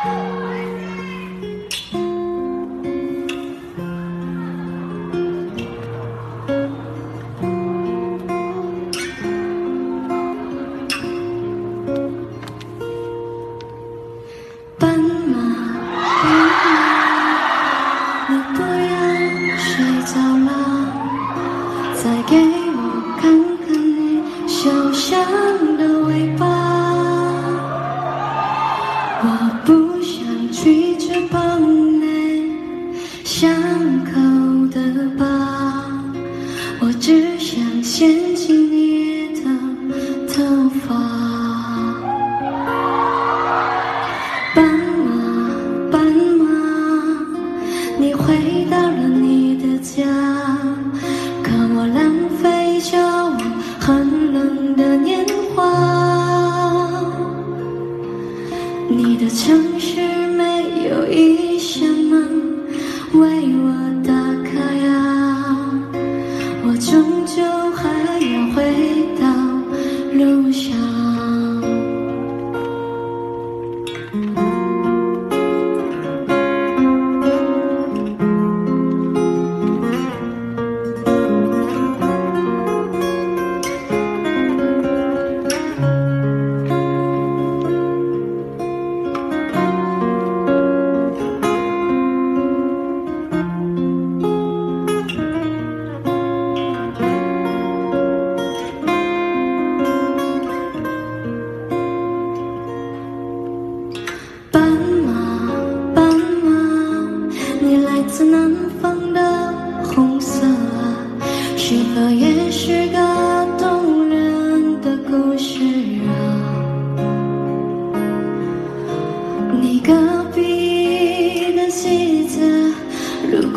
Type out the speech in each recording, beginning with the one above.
斑马斑马你不要睡着了。再给我看看你小小的尾巴。绷在伤口的疤，我只想牵起你。为我打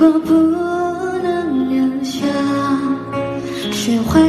如果不能留下，学会。